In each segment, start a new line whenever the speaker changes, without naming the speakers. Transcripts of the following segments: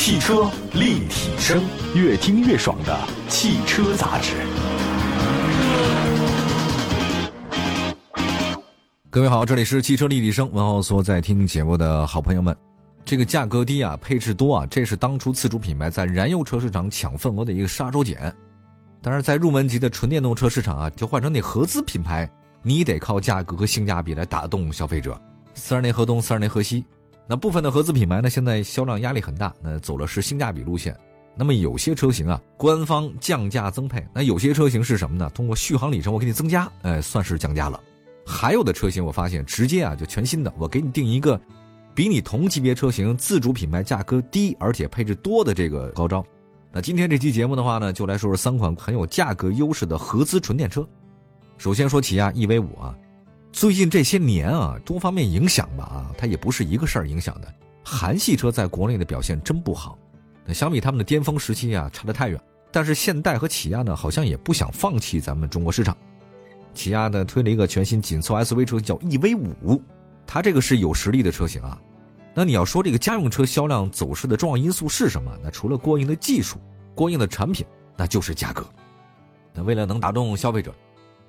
汽车立体声，越听越爽的汽车杂志。
各位好，这里是汽车立体声，问候所有在听节目的好朋友们。这个价格低啊，配置多啊，这是当初自主品牌在燃油车市场抢份额的一个杀手锏。当然，在入门级的纯电动车市场啊，就换成那合资品牌，你得靠价格和性价比来打动消费者。四二年河东，四二年河西。那部分的合资品牌呢，现在销量压力很大，那走的是性价比路线。那么有些车型啊，官方降价增配；那有些车型是什么呢？通过续航里程我给你增加，哎，算是降价了。还有的车型我发现直接啊就全新的，我给你定一个比你同级别车型自主品牌价格低而且配置多的这个高招。那今天这期节目的话呢，就来说说三款很有价格优势的合资纯电车。首先说起亚 EV 五啊，最近这些年啊，多方面影响吧啊，它也不是一个事儿影响的。韩系车在国内的表现真不好，那相比他们的巅峰时期啊，差得太远。但是现代和起亚呢，好像也不想放弃咱们中国市场。起亚呢推了一个全新紧凑 SUV 车型叫 EV 五，它这个是有实力的车型啊。那你要说这个家用车销量走势的重要因素是什么？那除了过硬的技术、过硬的产品，那就是价格。那为了能打动消费者，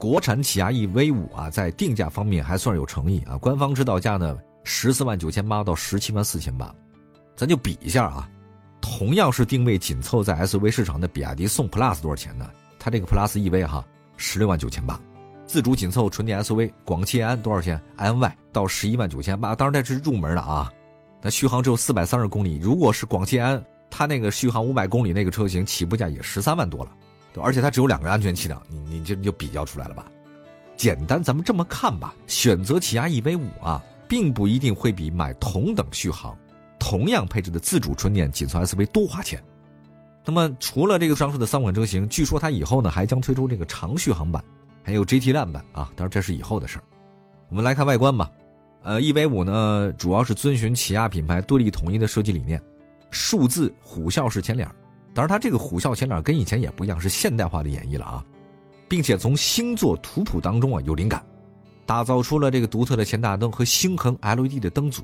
国产起亚 EV 五啊，在定价方面还算有诚意啊。官方指导价呢十四万九千八到十七万四千八，咱就比一下啊。同样是定位紧凑在 SUV 市场的比亚迪宋 PLUS 多少钱呢？它这个 PLUS EV 哈十六万九千八。自主紧凑纯电 SUV 广汽安多少钱？iNY 到十一万九千八，当然这是入门的啊。那续航只有四百三十公里，如果是广汽安，它那个续航五百公里那个车型起步价也十三万多了，而且它只有两个安全气囊，你你就就比较出来了吧？简单，咱们这么看吧，选择起亚 EV 五啊，并不一定会比买同等续航、同样配置的自主纯电紧凑 SUV 多花钱。那么除了这个上述的三款车型，据说它以后呢还将推出这个长续航版，还有 GT 烂版啊，当然这是以后的事儿。我们来看外观吧。呃，EV 五呢，主要是遵循起亚品牌对立统一的设计理念，数字虎啸式前脸当然，它这个虎啸前脸跟以前也不一样，是现代化的演绎了啊，并且从星座图谱当中啊有灵感，打造出了这个独特的前大灯和星痕 LED 的灯组。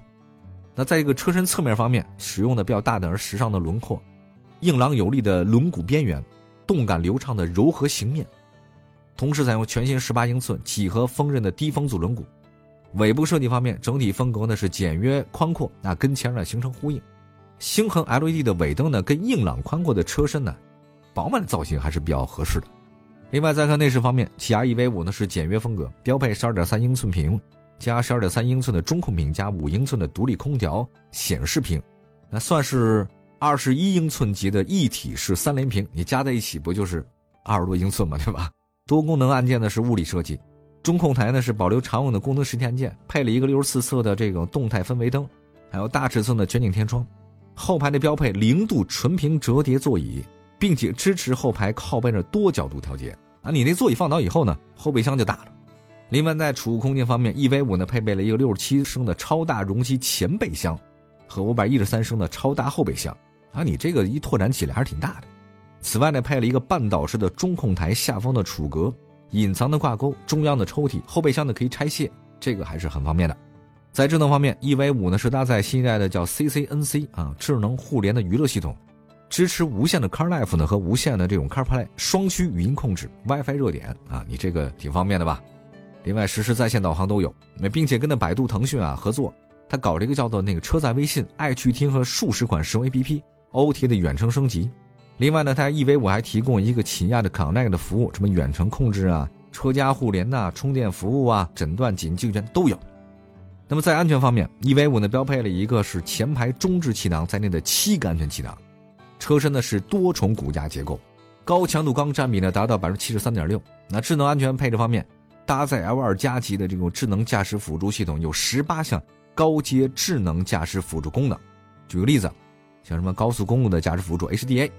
那在这个车身侧面方面，使用的比较大胆而时尚的轮廓，硬朗有力的轮毂边缘，动感流畅的柔和形面，同时采用全新18英寸几何锋刃的低风阻轮毂。尾部设计方面，整体风格呢是简约宽阔，那跟前脸形成呼应。星恒 LED 的尾灯呢，跟硬朗宽阔的车身呢，饱满的造型还是比较合适的。另外再看内饰方面，起亚 EV 五呢是简约风格，标配12.3英寸屏加12.3英寸的中控屏加5英寸的独立空调显示屏，那算是21英寸级的一体式三连屏，你加在一起不就是二十多英寸嘛，对吧？多功能按键呢是物理设计。中控台呢是保留常用的功能实体按键，配了一个六十四色的这种动态氛围灯，还有大尺寸的全景天窗。后排的标配零度纯平折叠座椅，并且支持后排靠背的多角度调节。啊，你那座椅放倒以后呢，后备箱就大了。另外在储物空间方面，EV 五呢配备了一个六十七升的超大容积前备箱，和五百一十三升的超大后备箱。啊，你这个一拓展起来还是挺大的。此外呢，配了一个半岛式的中控台下方的储格。隐藏的挂钩、中央的抽屉、后备箱呢可以拆卸，这个还是很方便的。在智能方面，EV 五呢是搭载新一代的叫 CCNC 啊智能互联的娱乐系统，支持无线的 CarLife 呢和无线的这种 CarPlay 双区语音控制、WiFi 热点啊，你这个挺方便的吧？另外实时在线导航都有，那并且跟那百度、腾讯啊合作，它搞了一个叫做那个车载微信、爱趣听和数十款实用 APP，OTA 的远程升级。另外呢，它 EV 五还提供一个起亚的 Connect 的服务，什么远程控制啊、车家互联呐、充电服务啊、诊断紧急救援都有。那么在安全方面，EV 五呢标配了一个是前排中置气囊在内的七个安全气囊，车身呢是多重骨架结构，高强度钢占比呢达到百分之七十三点六。那智能安全配置方面，搭载 L 二加级的这种智能驾驶辅助系统，有十八项高阶智能驾驶辅助功能。举个例子，像什么高速公路的驾驶辅助 HDA。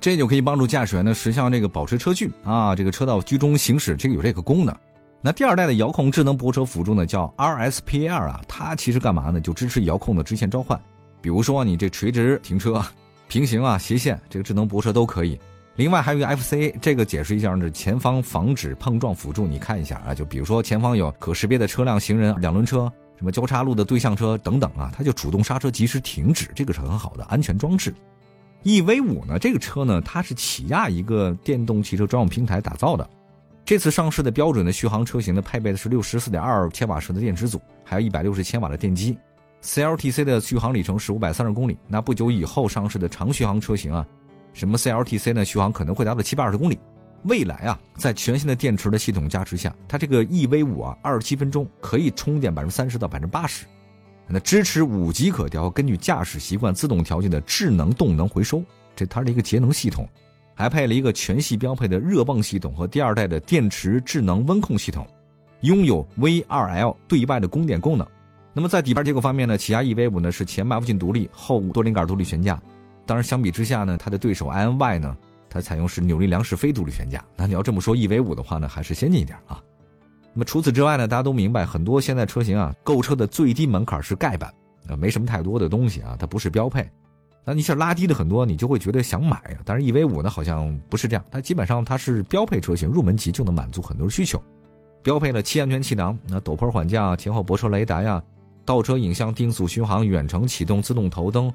这就可以帮助驾驶员呢实现这个保持车距啊，这个车道居中行驶，这个有这个功能。那第二代的遥控智能泊车辅助呢，叫 RSPAR 啊，它其实干嘛呢？就支持遥控的直线召唤，比如说你这垂直停车、平行啊、斜线，这个智能泊车都可以。另外还有一个 FCA，这个解释一下是前方防止碰撞辅助，你看一下啊，就比如说前方有可识别的车辆、行人、两轮车，什么交叉路的对向车等等啊，它就主动刹车及时停止，这个是很好的安全装置。EV 五呢，这个车呢，它是起亚一个电动汽车专用平台打造的。这次上市的标准的续航车型呢，配备的是六十四点二千瓦时的电池组，还有一百六十千瓦的电机。CLTC 的续航里程是五百三十公里。那不久以后上市的长续航车型啊，什么 CLTC 呢，续航可能会达到七百二十公里。未来啊，在全新的电池的系统加持下，它这个 EV 五啊，二十七分钟可以充电百分之三十到百分之八十。那支持五级可调，根据驾驶习惯自动调节的智能动能回收，这它是一个节能系统，还配了一个全系标配的热泵系统和第二代的电池智能温控系统，拥有 V2L 对外的供电功能。那么在底盘结构方面呢，起亚 EV 五呢是前麦弗逊独立，后多连杆独立悬架。当然相比之下呢，它的对手 iNY 呢。它采用是扭力梁式非独立悬架，那你要这么说，EV 五的话呢，还是先进一点啊。那么除此之外呢，大家都明白，很多现在车型啊，购车的最低门槛是盖板，啊，没什么太多的东西啊，它不是标配。那你想拉低的很多，你就会觉得想买啊。但是 EV 五呢，好像不是这样，它基本上它是标配车型，入门级就能满足很多需求。标配了七安全气囊，那陡坡缓降、前后泊车雷达呀、倒车影像、定速巡航、远程启动、自动头灯、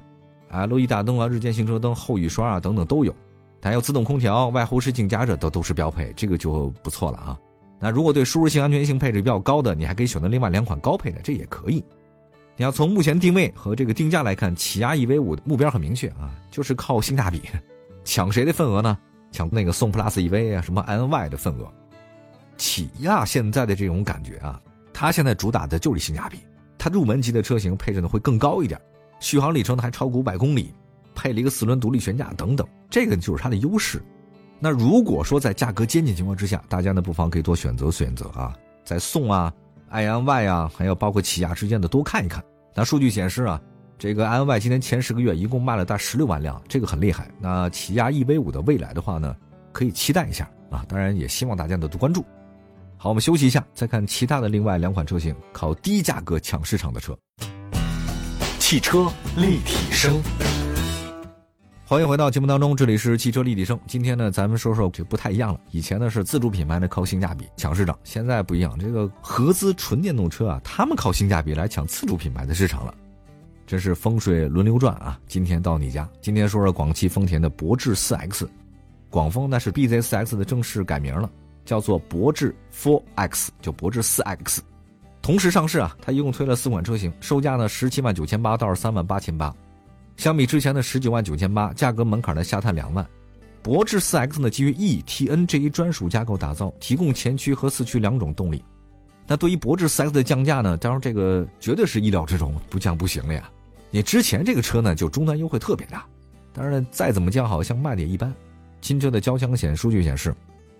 LED 大灯啊、日间行车灯、后雨刷啊等等都有。还有自动空调、外后视镜加热都都是标配，这个就不错了啊。那如果对舒适性、安全性配置比较高的，你还可以选择另外两款高配的，这也可以。你要从目前定位和这个定价来看，起亚 EV 五目标很明确啊，就是靠性价比，抢谁的份额呢？抢那个宋 PLUS EV 啊，什么 iNY 的份额。起亚现在的这种感觉啊，它现在主打的就是性价比，它入门级的车型配置呢会更高一点，续航里程呢还超过五百公里。配了一个四轮独立悬架等等，这个就是它的优势。那如果说在价格接近情况之下，大家呢不妨可以多选择选择啊，在宋啊、iNY 啊，还有包括起亚之间的多看一看。那数据显示啊，这个 iNY 今年前十个月一共卖了大十六万辆，这个很厉害。那起亚 EV 五的未来的话呢，可以期待一下啊。当然也希望大家呢多关注。好，我们休息一下，再看其他的另外两款车型，靠低价格抢市场的车。
汽车立体声。
欢迎回到节目当中，这里是汽车立体声。今天呢，咱们说说就不太一样了。以前呢是自主品牌呢靠性价比抢市场，现在不一样，这个合资纯电动车啊，他们靠性价比来抢自主品牌的市场了，真是风水轮流转啊！今天到你家，今天说说广汽丰田的博智四 X，广丰那是 BZ 四 X 的正式改名了，叫做博智 Four X，就博智四 X，同时上市啊，它一共推了四款车型，售价呢十七万九千八到三万八千八。相比之前的十九万九千八，价格门槛呢下探两万。博智四 X 呢基于 e-TN 这一专属架构打造，提供前驱和四驱两种动力。那对于博智四 X 的降价呢，当然这个绝对是意料之中，不降不行了呀。你之前这个车呢就终端优惠特别大，当然再怎么降，好像卖的也一般。新车的交强险数据显示，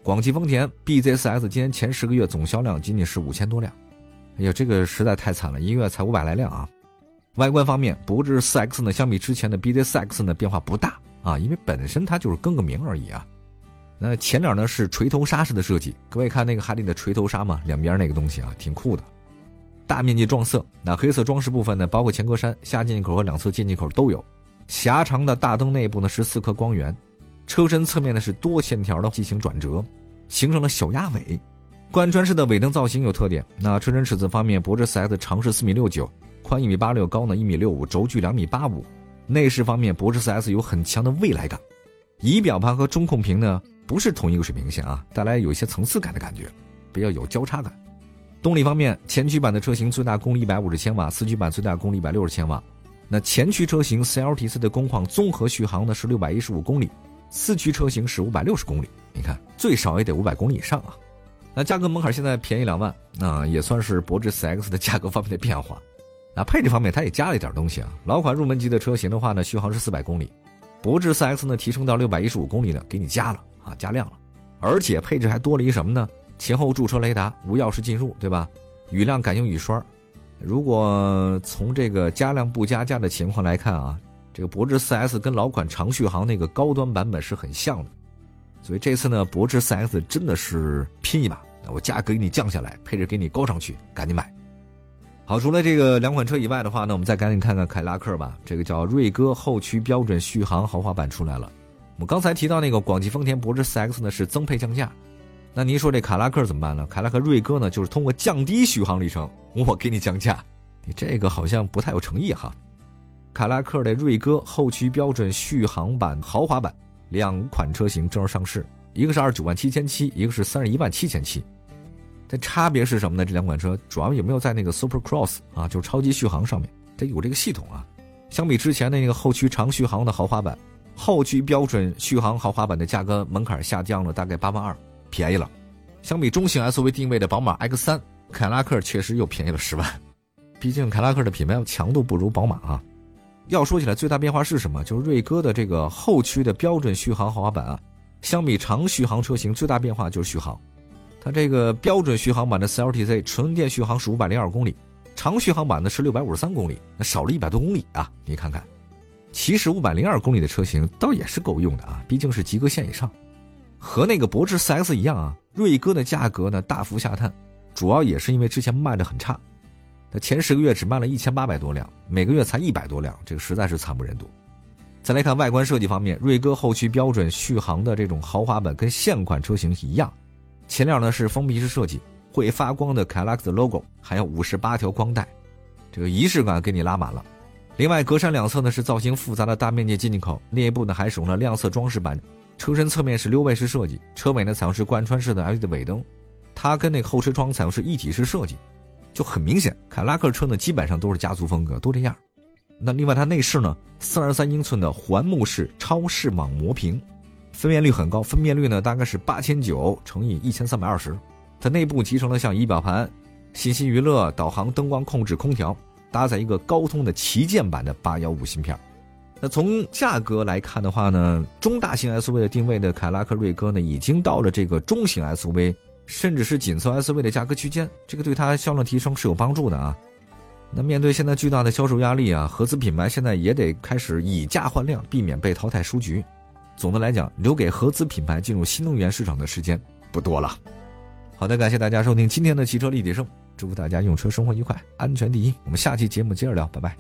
广汽丰田 BZ 四 X 今年前十个月总销量仅仅是五千多辆，哎呀，这个实在太惨了，一个月才五百来辆啊。外观方面，博智 4X 呢，相比之前的 BZ4X 呢，变化不大啊，因为本身它就是更个名而已啊。那前脸呢是锤头鲨式的设计，各位看那个海里的锤头鲨嘛，两边那个东西啊，挺酷的。大面积撞色，那黑色装饰部分呢，包括前格栅、下进气口和两侧进气口都有。狭长的大灯内部呢，是四颗光源。车身侧面呢是多线条的进行转折，形成了小鸭尾。贯穿式的尾灯造型有特点。那车身尺寸方面，博智 4X 长是四米六九。宽一米八六，高呢一米六五，轴距两米八五。内饰方面，博智 4S 有很强的未来感。仪表盘和中控屏呢不是同一个水平线啊，带来有一些层次感的感觉，比较有交叉感。动力方面，前驱版的车型最大功率一百五十千瓦，四驱版最大功率一百六十千瓦。那前驱车型 CLTC 的工况综合续航呢是六百一十五公里，四驱车型是五百六十公里。你看，最少也得五百公里以上啊。那价格门槛现在便宜两万，那也算是博智 4X 的价格方面的变化。那配置方面，它也加了一点东西啊。老款入门级的车型的话呢，续航是四百公里，博智 4X 呢提升到六百一十五公里呢，给你加了啊，加量了。而且配置还多了一什么呢？前后驻车雷达、无钥匙进入，对吧？雨量感应雨刷。如果从这个加量不加价的情况来看啊，这个博智 4S 跟老款长续航那个高端版本是很像的。所以这次呢，博智 4S 真的是拼一把，我价格给你降下来，配置给你高上去，赶紧买。好，除了这个两款车以外的话呢，我们再赶紧看看凯迪拉克吧。这个叫锐歌后驱标准续航豪华版出来了。我们刚才提到那个广汽丰田博智 4X 呢是增配降价，那您说这凯拉克怎么办呢？凯拉克锐歌呢就是通过降低续航里程，我给你降价，你这个好像不太有诚意哈。凯拉克的锐歌后驱标准续航版豪华版两款车型正式上市，一个是二十九万七千七，一个是三十一万七千七。这差别是什么呢？这两款车主要有没有在那个 Super Cross 啊，就是超级续航上面，这有这个系统啊。相比之前的那个后驱长续航的豪华版，后驱标准续航豪华版的价格门槛下降了大概八万二，便宜了。相比中型 SUV 定位的宝马 X3，凯拉克确实又便宜了十万。毕竟凯拉克的品牌强度不如宝马啊。要说起来，最大变化是什么？就是锐歌的这个后驱的标准续航豪华版啊，相比长续航车型，最大变化就是续航。它这个标准续航版的 CLTC 纯电续航是五百零二公里，长续航版的是六百五十三公里，那少了一百多公里啊！你看看，其实五百零二公里的车型倒也是够用的啊，毕竟是及格线以上。和那个博智 4X 一样啊，锐歌的价格呢大幅下探，主要也是因为之前卖的很差，它前十个月只卖了一千八百多辆，每个月才一百多辆，这个实在是惨不忍睹。再来看外观设计方面，锐歌后驱标准续航的这种豪华版跟现款车型一样。前脸呢是封闭式设计，会发光的凯拉克的 logo，还有五十八条光带，这个仪式感给你拉满了。另外，格栅两侧呢是造型复杂的大面积进气口，内部呢还使用了亮色装饰板。车身侧面是溜背式设计，车尾呢采用是贯穿式的 LED 尾灯，它跟那后车窗采用是一体式设计，就很明显，凯拉克车呢基本上都是家族风格，都这样。那另外它内饰呢，四二三英寸的环幕式超视网膜屏。分辨率很高，分辨率呢大概是八千九乘以一千三百二十。它内部集成了像仪表盘、信息娱乐、导航、灯光控制、空调，搭载一个高通的旗舰版的八幺五芯片。那从价格来看的话呢，中大型 SUV 的定位的凯拉克锐歌呢，已经到了这个中型 SUV，甚至是紧凑 SUV 的价格区间，这个对它销量提升是有帮助的啊。那面对现在巨大的销售压力啊，合资品牌现在也得开始以价换量，避免被淘汰出局。总的来讲，留给合资品牌进入新能源市场的时间不多了。好的，感谢大家收听今天的汽车立体声，祝福大家用车生活愉快，安全第一。我们下期节目接着聊，拜拜。